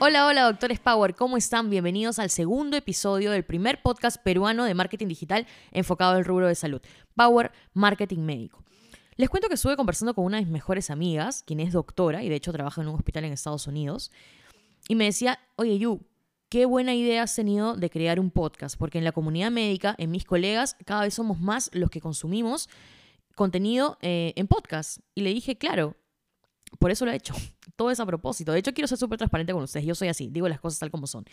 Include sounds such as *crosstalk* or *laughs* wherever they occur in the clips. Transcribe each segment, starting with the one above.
Hola, hola, doctores Power, ¿cómo están? Bienvenidos al segundo episodio del primer podcast peruano de marketing digital enfocado al rubro de salud, Power Marketing Médico. Les cuento que estuve conversando con una de mis mejores amigas, quien es doctora y de hecho trabaja en un hospital en Estados Unidos, y me decía, oye, Yu, qué buena idea has tenido de crear un podcast, porque en la comunidad médica, en mis colegas, cada vez somos más los que consumimos contenido eh, en podcast. Y le dije, claro, por eso lo he hecho. *laughs* Todo es a propósito. De hecho, quiero ser súper transparente con ustedes. Yo soy así, digo las cosas tal como son.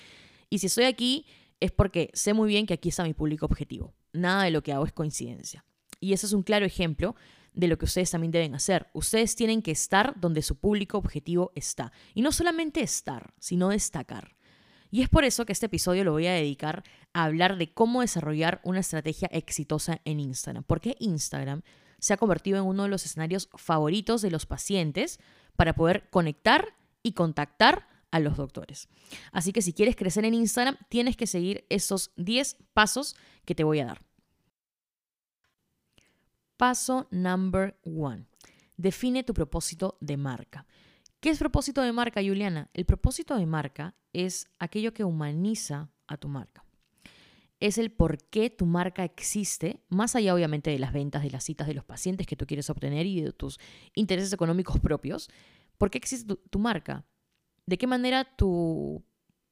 Y si estoy aquí es porque sé muy bien que aquí está mi público objetivo. Nada de lo que hago es coincidencia. Y ese es un claro ejemplo de lo que ustedes también deben hacer. Ustedes tienen que estar donde su público objetivo está. Y no solamente estar, sino destacar. Y es por eso que este episodio lo voy a dedicar a hablar de cómo desarrollar una estrategia exitosa en Instagram. Porque Instagram se ha convertido en uno de los escenarios favoritos de los pacientes para poder conectar y contactar a los doctores. Así que si quieres crecer en Instagram, tienes que seguir esos 10 pasos que te voy a dar. Paso number one. Define tu propósito de marca. ¿Qué es propósito de marca, Juliana? El propósito de marca es aquello que humaniza a tu marca es el por qué tu marca existe, más allá obviamente de las ventas, de las citas de los pacientes que tú quieres obtener y de tus intereses económicos propios. ¿Por qué existe tu, marca? ¿De qué manera tu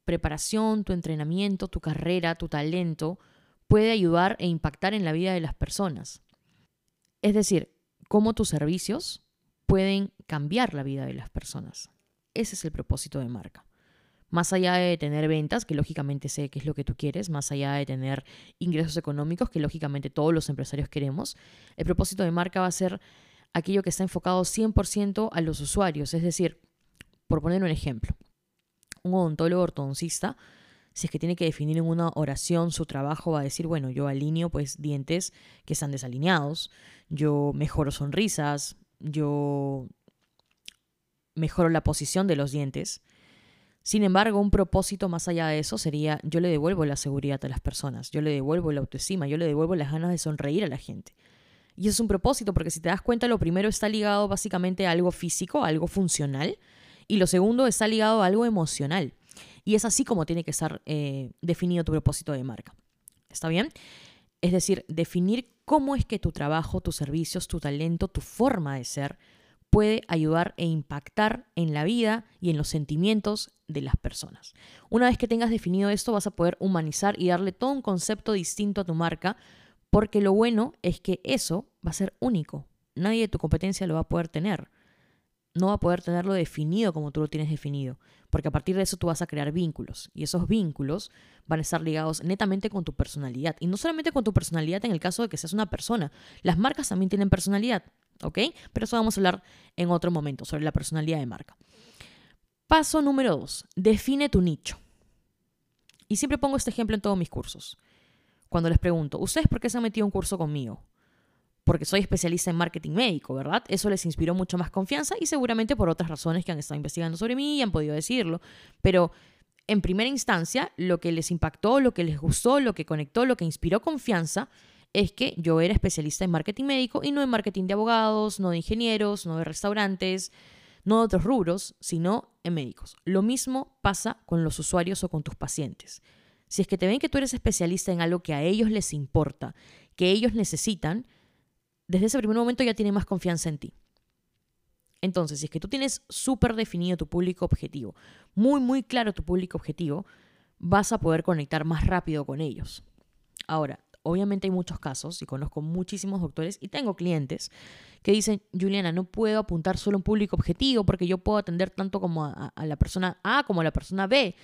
preparación, tu entrenamiento, tu carrera, tu talento puede ayudar e impactar en la vida de las personas? Es decir, cómo tus servicios pueden cambiar la vida de las personas. Ese es el propósito de marca más allá de tener ventas, que lógicamente sé que es lo que tú quieres, más allá de tener ingresos económicos, que lógicamente todos los empresarios queremos, el propósito de marca va a ser aquello que está enfocado 100% a los usuarios. Es decir, por poner un ejemplo, un odontólogo ortodoncista, si es que tiene que definir en una oración su trabajo, va a decir, bueno, yo alineo pues dientes que están desalineados, yo mejoro sonrisas, yo mejoro la posición de los dientes, sin embargo, un propósito más allá de eso sería yo le devuelvo la seguridad a las personas, yo le devuelvo la autoestima, yo le devuelvo las ganas de sonreír a la gente. Y eso es un propósito porque si te das cuenta, lo primero está ligado básicamente a algo físico, a algo funcional, y lo segundo está ligado a algo emocional. Y es así como tiene que estar eh, definido tu propósito de marca. ¿Está bien? Es decir, definir cómo es que tu trabajo, tus servicios, tu talento, tu forma de ser puede ayudar e impactar en la vida y en los sentimientos de las personas. Una vez que tengas definido esto, vas a poder humanizar y darle todo un concepto distinto a tu marca, porque lo bueno es que eso va a ser único. Nadie de tu competencia lo va a poder tener. No va a poder tenerlo definido como tú lo tienes definido, porque a partir de eso tú vas a crear vínculos y esos vínculos van a estar ligados netamente con tu personalidad. Y no solamente con tu personalidad en el caso de que seas una persona, las marcas también tienen personalidad. ¿Ok? Pero eso vamos a hablar en otro momento, sobre la personalidad de marca. Paso número dos, define tu nicho. Y siempre pongo este ejemplo en todos mis cursos. Cuando les pregunto, ¿ustedes por qué se han metido un curso conmigo? Porque soy especialista en marketing médico, ¿verdad? Eso les inspiró mucho más confianza y seguramente por otras razones que han estado investigando sobre mí y han podido decirlo. Pero en primera instancia, lo que les impactó, lo que les gustó, lo que conectó, lo que inspiró confianza es que yo era especialista en marketing médico y no en marketing de abogados, no de ingenieros, no de restaurantes, no de otros rubros, sino en médicos. Lo mismo pasa con los usuarios o con tus pacientes. Si es que te ven que tú eres especialista en algo que a ellos les importa, que ellos necesitan, desde ese primer momento ya tienen más confianza en ti. Entonces, si es que tú tienes súper definido tu público objetivo, muy, muy claro tu público objetivo, vas a poder conectar más rápido con ellos. Ahora, obviamente hay muchos casos y conozco muchísimos doctores y tengo clientes que dicen, Juliana, no puedo apuntar solo a un público objetivo porque yo puedo atender tanto como a, la persona A como a la persona B.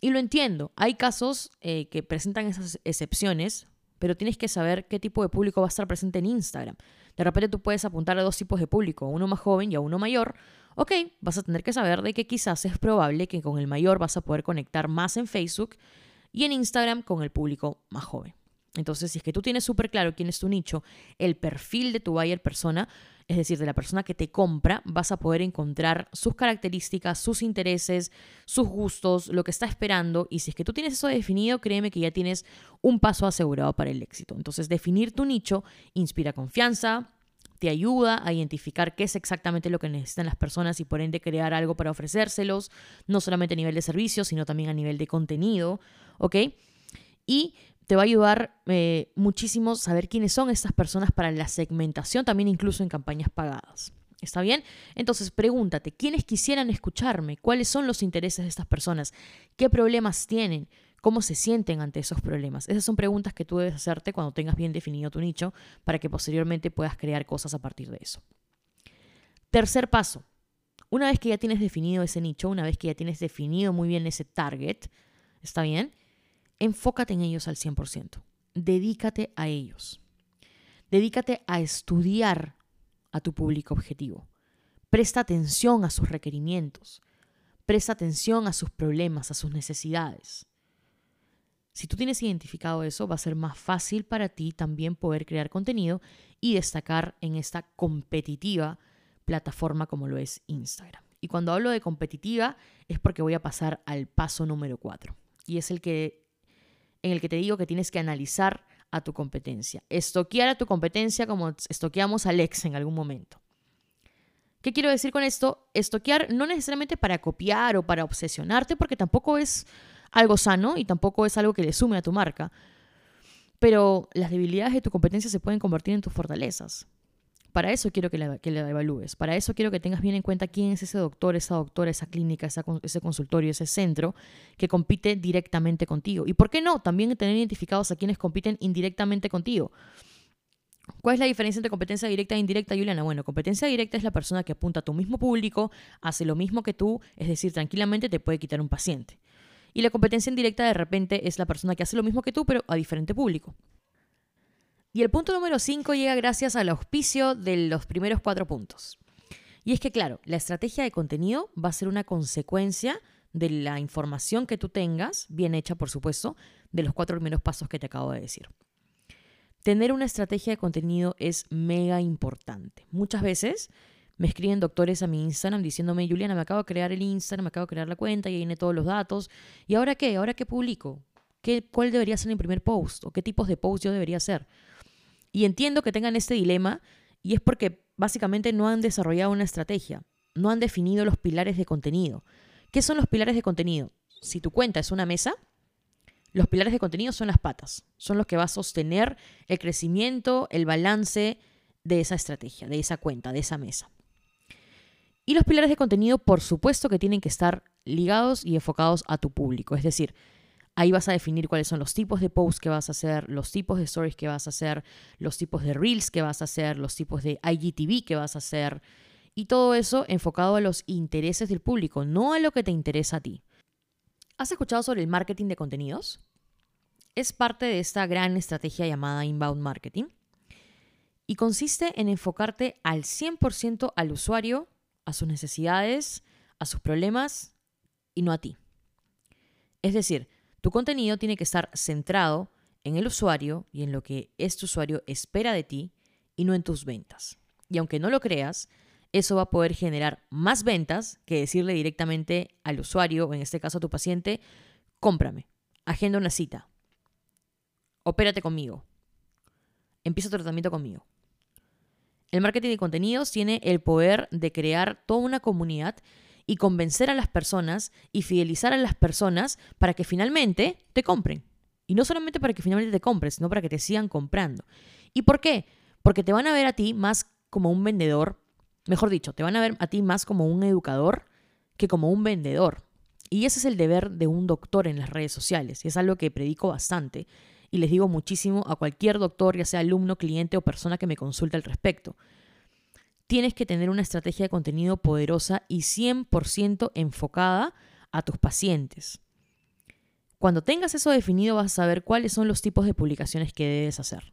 Y lo entiendo, hay casos eh, que presentan esas excepciones, pero tienes que saber qué tipo de público va a estar presente en Instagram. De repente tú puedes apuntar a dos tipos de público, uno más joven y a uno mayor. Ok, vas a tener que saber de que quizás es probable que con el mayor vas a poder conectar más en Facebook y en Instagram con el público más joven. Entonces, si es que tú tienes súper claro quién es tu nicho, el perfil de tu buyer persona, es decir, de la persona que te compra, vas a poder encontrar sus características, sus intereses, sus gustos, lo que está esperando. Y si es que tú tienes eso definido, créeme que ya tienes un paso asegurado para el éxito. Entonces, definir tu nicho inspira confianza, te ayuda a identificar qué es exactamente lo que necesitan las personas y por ende crear algo para ofrecérselos, no solamente a nivel de servicio, sino también a nivel de contenido, ¿ok? Y te va a ayudar eh, muchísimo saber quiénes son estas personas para la segmentación, también incluso en campañas pagadas. ¿Está bien? Entonces pregúntate, ¿quiénes quisieran escucharme? ¿Cuáles son los intereses de estas personas? ¿Qué problemas tienen? ¿Cómo se sienten ante esos problemas? Esas son preguntas que tú debes hacerte cuando tengas bien definido tu nicho para que posteriormente puedas crear cosas a partir de eso. Tercer paso. Una vez que ya tienes definido ese nicho, una vez que ya tienes definido muy bien ese target, ¿está bien? Enfócate en ellos al 100%. Dedícate a ellos. Dedícate a estudiar a tu público objetivo. Presta atención a sus requerimientos. Presta atención a sus problemas, a sus necesidades. Si tú tienes identificado eso, va a ser más fácil para ti también poder crear contenido y destacar en esta competitiva plataforma como lo es Instagram. Y cuando hablo de competitiva es porque voy a pasar al paso número 4. Y es el que en el que te digo que tienes que analizar a tu competencia. Estoquear a tu competencia como estoqueamos a Alex en algún momento. ¿Qué quiero decir con esto? Estoquear no necesariamente para copiar o para obsesionarte, porque tampoco es algo sano y tampoco es algo que le sume a tu marca. Pero las debilidades de tu competencia se pueden convertir en tus fortalezas. Para eso quiero que la, que evalúes. Para eso quiero que tengas bien en cuenta quién es ese doctor, esa doctora, esa clínica, ese consultorio, ese centro que compite directamente contigo. Y por qué no, también tener identificados a quienes compiten indirectamente contigo. ¿Cuál es la diferencia entre competencia directa e indirecta, Juliana? Bueno, competencia directa es la persona que apunta a tu mismo público, hace lo mismo que tú, es decir, tranquilamente te puede quitar un paciente. Y la competencia indirecta de repente es la persona que hace lo mismo que tú, pero a diferente público. Y el punto número 5 llega gracias al auspicio de los primeros cuatro puntos. Y es que, claro, la estrategia de contenido va a ser una consecuencia de la información que tú tengas, bien hecha, por supuesto, de los cuatro primeros pasos que te acabo de decir. Tener una estrategia de contenido es mega importante. Muchas veces me escriben doctores a mi Instagram diciéndome, Juliana, me acabo de crear el Instagram, me acabo de crear la cuenta, y viene todos los datos. ¿Y ahora qué? ¿Ahora qué publico? ¿Qué, ¿Cuál debería ser mi primer post? ¿O qué tipos de post yo debería hacer? Y entiendo que tengan este dilema y es porque básicamente no han desarrollado una estrategia, no han definido los pilares de contenido. ¿Qué son los pilares de contenido? Si tu cuenta es una mesa, los pilares de contenido son las patas, son los que va a sostener el crecimiento, el balance de esa estrategia, de esa cuenta, de esa mesa. Y los pilares de contenido, por supuesto que tienen que estar ligados y enfocados a tu público, es decir, Ahí vas a definir cuáles son los tipos de posts que vas a hacer, los tipos de stories que vas a hacer, los tipos de reels que vas a hacer, los tipos de IGTV que vas a hacer. Y todo eso enfocado a los intereses del público, no a lo que te interesa a ti. ¿Has escuchado sobre el marketing de contenidos? Es parte de esta gran estrategia llamada inbound marketing y consiste en enfocarte al 100% al usuario, a sus necesidades, a sus problemas y no a ti. Es decir, tu contenido tiene que estar centrado en el usuario y en lo que este usuario espera de ti y no en tus ventas. Y aunque no lo creas, eso va a poder generar más ventas que decirle directamente al usuario, o en este caso a tu paciente, cómprame, agenda una cita, opérate conmigo, empieza tu tratamiento conmigo. El marketing de contenidos tiene el poder de crear toda una comunidad y convencer a las personas y fidelizar a las personas para que finalmente te compren. Y no solamente para que finalmente te compren, sino para que te sigan comprando. ¿Y por qué? Porque te van a ver a ti más como un vendedor, mejor dicho, te van a ver a ti más como un educador que como un vendedor. Y ese es el deber de un doctor en las redes sociales. Y es algo que predico bastante. Y les digo muchísimo a cualquier doctor, ya sea alumno, cliente o persona que me consulte al respecto tienes que tener una estrategia de contenido poderosa y 100% enfocada a tus pacientes. Cuando tengas eso definido vas a saber cuáles son los tipos de publicaciones que debes hacer,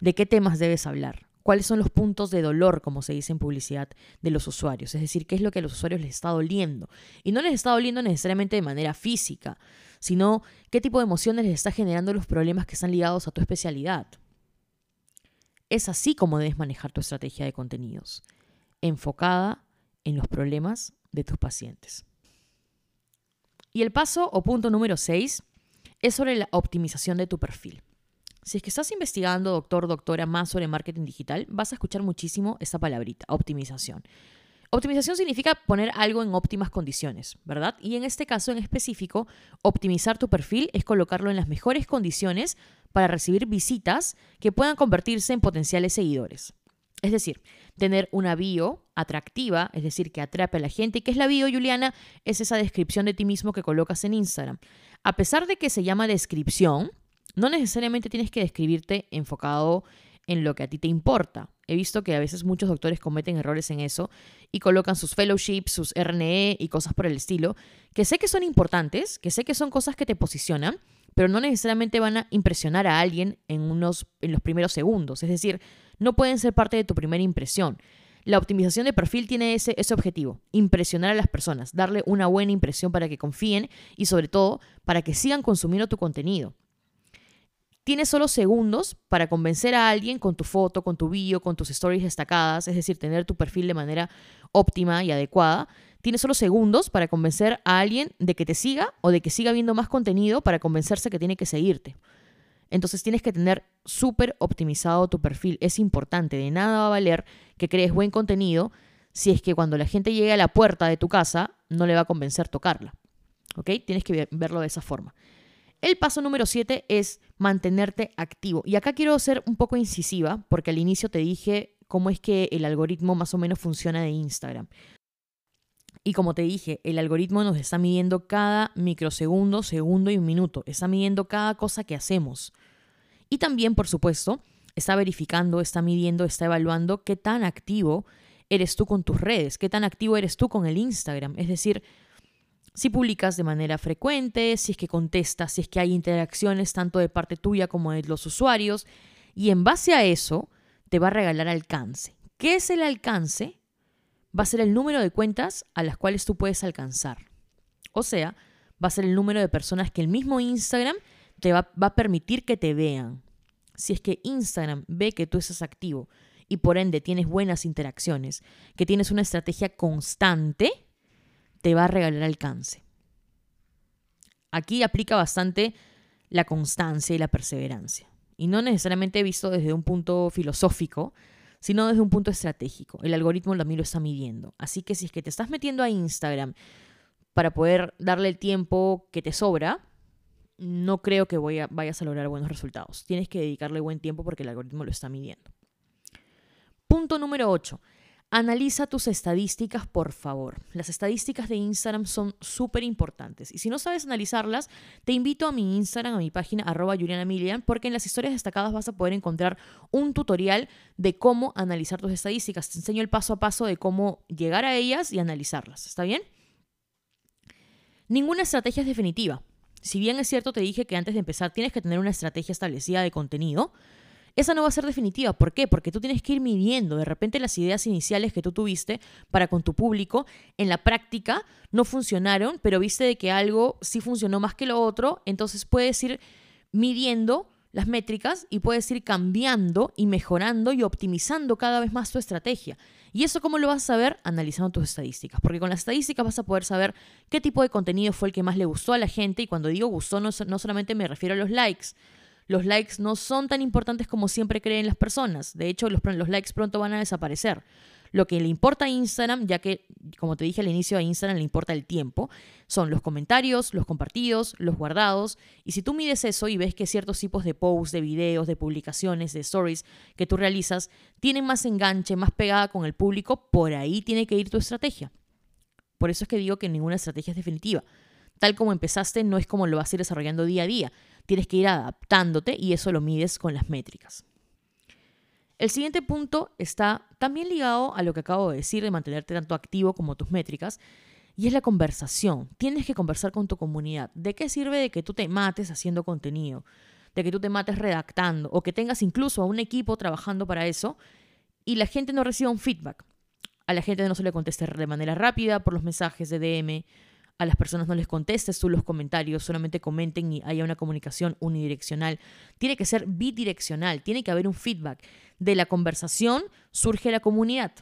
de qué temas debes hablar, cuáles son los puntos de dolor, como se dice en publicidad, de los usuarios, es decir, qué es lo que a los usuarios les está doliendo. Y no les está doliendo necesariamente de manera física, sino qué tipo de emociones les está generando los problemas que están ligados a tu especialidad. Es así como debes manejar tu estrategia de contenidos, enfocada en los problemas de tus pacientes. Y el paso o punto número 6 es sobre la optimización de tu perfil. Si es que estás investigando, doctor, doctora, más sobre marketing digital, vas a escuchar muchísimo esta palabrita, optimización. Optimización significa poner algo en óptimas condiciones, ¿verdad? Y en este caso en específico, optimizar tu perfil es colocarlo en las mejores condiciones para recibir visitas que puedan convertirse en potenciales seguidores. Es decir, tener una bio atractiva, es decir, que atrape a la gente. ¿Qué es la bio, Juliana? Es esa descripción de ti mismo que colocas en Instagram. A pesar de que se llama descripción, no necesariamente tienes que describirte enfocado en lo que a ti te importa. He visto que a veces muchos doctores cometen errores en eso y colocan sus fellowships, sus RNE y cosas por el estilo, que sé que son importantes, que sé que son cosas que te posicionan, pero no necesariamente van a impresionar a alguien en, unos, en los primeros segundos. Es decir, no pueden ser parte de tu primera impresión. La optimización de perfil tiene ese, ese objetivo, impresionar a las personas, darle una buena impresión para que confíen y sobre todo para que sigan consumiendo tu contenido. Tienes solo segundos para convencer a alguien con tu foto, con tu bio, con tus stories destacadas, es decir, tener tu perfil de manera óptima y adecuada. Tienes solo segundos para convencer a alguien de que te siga o de que siga viendo más contenido para convencerse que tiene que seguirte. Entonces tienes que tener súper optimizado tu perfil. Es importante, de nada va a valer que crees buen contenido si es que cuando la gente llegue a la puerta de tu casa no le va a convencer tocarla. ¿Ok? Tienes que verlo de esa forma. El paso número 7 es mantenerte activo. Y acá quiero ser un poco incisiva porque al inicio te dije cómo es que el algoritmo más o menos funciona de Instagram. Y como te dije, el algoritmo nos está midiendo cada microsegundo, segundo y un minuto. Está midiendo cada cosa que hacemos. Y también, por supuesto, está verificando, está midiendo, está evaluando qué tan activo eres tú con tus redes, qué tan activo eres tú con el Instagram. Es decir, si publicas de manera frecuente, si es que contestas, si es que hay interacciones tanto de parte tuya como de los usuarios. Y en base a eso, te va a regalar alcance. ¿Qué es el alcance? Va a ser el número de cuentas a las cuales tú puedes alcanzar. O sea, va a ser el número de personas que el mismo Instagram te va, a permitir que te vean. Si es que Instagram ve que tú estás activo y por ende tienes buenas interacciones, que tienes una estrategia constante, te va a regalar alcance. Aquí aplica bastante la constancia y la perseverancia. Y no necesariamente visto desde un punto filosófico, sino desde un punto estratégico. El algoritmo también lo está midiendo. Así que si es que te estás metiendo a Instagram para poder darle el tiempo que te sobra, no creo que vayas a lograr buenos resultados. Tienes que dedicarle buen tiempo porque el algoritmo lo está midiendo. Punto número 8. Analiza tus estadísticas, por favor. Las estadísticas de Instagram son súper importantes. Y si no sabes analizarlas, te invito a mi Instagram, a mi página arroba Milian, porque en las historias destacadas vas a poder encontrar un tutorial de cómo analizar tus estadísticas. Te enseño el paso a paso de cómo llegar a ellas y analizarlas. ¿Está bien? Ninguna estrategia es definitiva. Si bien es cierto, te dije que antes de empezar tienes que tener una estrategia establecida de contenido, esa no va a ser definitiva. ¿Por qué? Porque tú tienes que ir midiendo. De repente las ideas iniciales que tú tuviste para con tu público en la práctica no funcionaron, pero viste de que algo sí funcionó más que lo otro, entonces puedes ir midiendo las métricas y puedes ir cambiando y mejorando y optimizando cada vez más tu estrategia. ¿Y eso cómo lo vas a saber? Analizando tus estadísticas. Porque con las estadísticas vas a poder saber qué tipo de contenido fue el que más le gustó a la gente. Y cuando digo gustó, no, no solamente me refiero a los likes, los likes no son tan importantes como siempre creen las personas. De hecho, los, likes pronto van a desaparecer. Lo que le importa a Instagram, ya que, como te dije al inicio, a Instagram le importa el tiempo, son los comentarios, los compartidos, los guardados. Y si tú mides eso y ves que ciertos tipos de posts, de videos, de publicaciones, de stories que tú realizas tienen más enganche, más pegada con el público, por ahí tiene que ir tu estrategia. Por eso es que digo que ninguna estrategia es definitiva. Tal como empezaste, no es como lo vas a ir desarrollando día a día. Tienes que ir adaptándote y eso lo mides con las métricas. El siguiente punto está también ligado a lo que acabo de decir de mantenerte tanto activo como tus métricas, y es la conversación. Tienes que conversar con tu comunidad. ¿De qué sirve de que tú te mates haciendo contenido? De que tú te mates redactando o que tengas incluso a un equipo trabajando para eso y la gente no reciba un feedback. A la gente no se le conteste de manera rápida por los mensajes de DM a las personas no les contestes tú los comentarios, solamente comenten y haya una comunicación unidireccional. Tiene que ser bidireccional, tiene que haber un feedback. De la conversación surge la comunidad.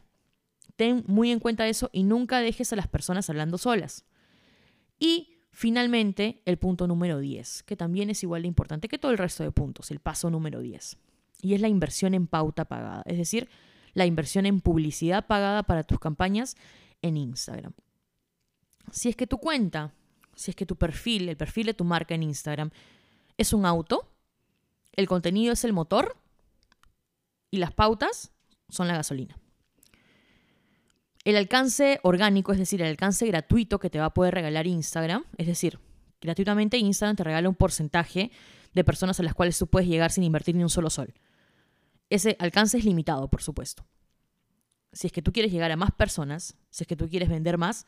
Ten muy en cuenta eso y nunca dejes a las personas hablando solas. Y Finalmente, el punto número 10, que también es igual de importante que todo el resto de puntos, el paso número 10. Y es la inversión en pauta pagada, es decir, la inversión en publicidad pagada para tus campañas en Instagram. Si es que tu cuenta, si es que tu perfil, el perfil de tu marca en Instagram es un auto, el contenido es el motor y las pautas son la gasolina. El alcance orgánico, es decir, el alcance gratuito que te va a poder regalar Instagram, es decir, gratuitamente Instagram te regala un porcentaje de personas a las cuales tú puedes llegar sin invertir ni un solo sol. Ese alcance es limitado, por supuesto. Si es que tú quieres llegar a más personas, si es que tú quieres vender más,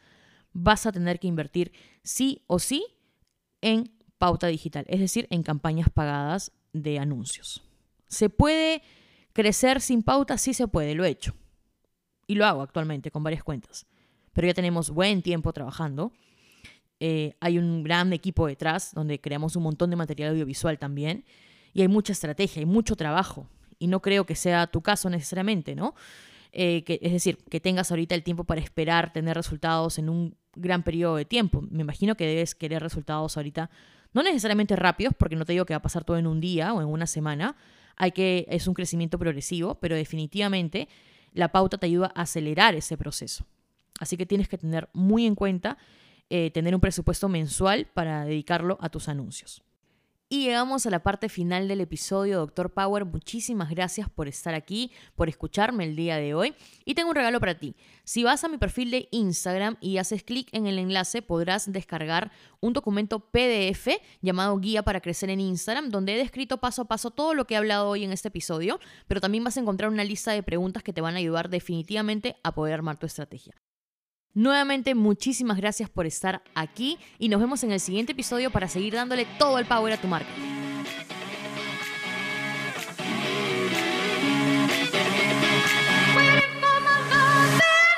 vas a tener que invertir sí o sí en pauta digital, es decir, en campañas pagadas de anuncios. ¿Se puede crecer sin pauta? Sí se puede, lo he hecho. Y lo hago actualmente con varias cuentas. Pero ya tenemos buen tiempo trabajando. Eh, hay un gran equipo detrás donde creamos un montón de material audiovisual también. Y hay mucha estrategia, hay mucho trabajo. Y no creo que sea tu caso necesariamente, ¿no? Eh, es decir, que tengas ahorita el tiempo para esperar tener resultados en un gran periodo de tiempo. Me imagino que debes querer resultados ahorita, no necesariamente rápidos, porque no te digo que va a pasar todo en un día o en una semana. Hay que, es un crecimiento progresivo, pero definitivamente la pauta te ayuda a acelerar ese proceso. Así que tienes que tener muy en cuenta eh, tener un presupuesto mensual para dedicarlo a tus anuncios. Y llegamos a la parte final del episodio, Doctor Power. Muchísimas gracias por estar aquí, por escucharme el día de hoy. Y tengo un regalo para ti. Si vas a mi perfil de Instagram y haces clic en el enlace, podrás descargar un documento PDF llamado Guía para Crecer en Instagram, donde he descrito paso a paso todo lo que he hablado hoy en este episodio, pero también vas a encontrar una lista de preguntas que te van a ayudar definitivamente a poder armar tu estrategia. Nuevamente, muchísimas gracias por estar aquí y nos vemos en el siguiente episodio para seguir dándole todo el power a tu marca.